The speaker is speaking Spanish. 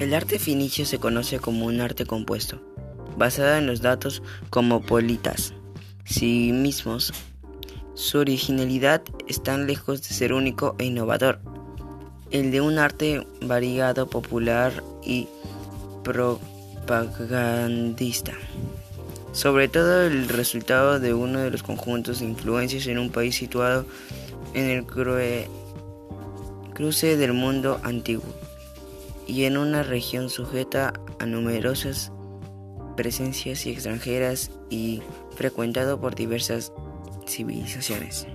El arte finicio se conoce como un arte compuesto, basado en los datos cosmopolitas, sí mismos. Su originalidad es tan lejos de ser único e innovador. El de un arte variado, popular y propagandista. Sobre todo el resultado de uno de los conjuntos de influencias en un país situado en el cruce del mundo antiguo y en una región sujeta a numerosas presencias extranjeras y frecuentado por diversas civilizaciones.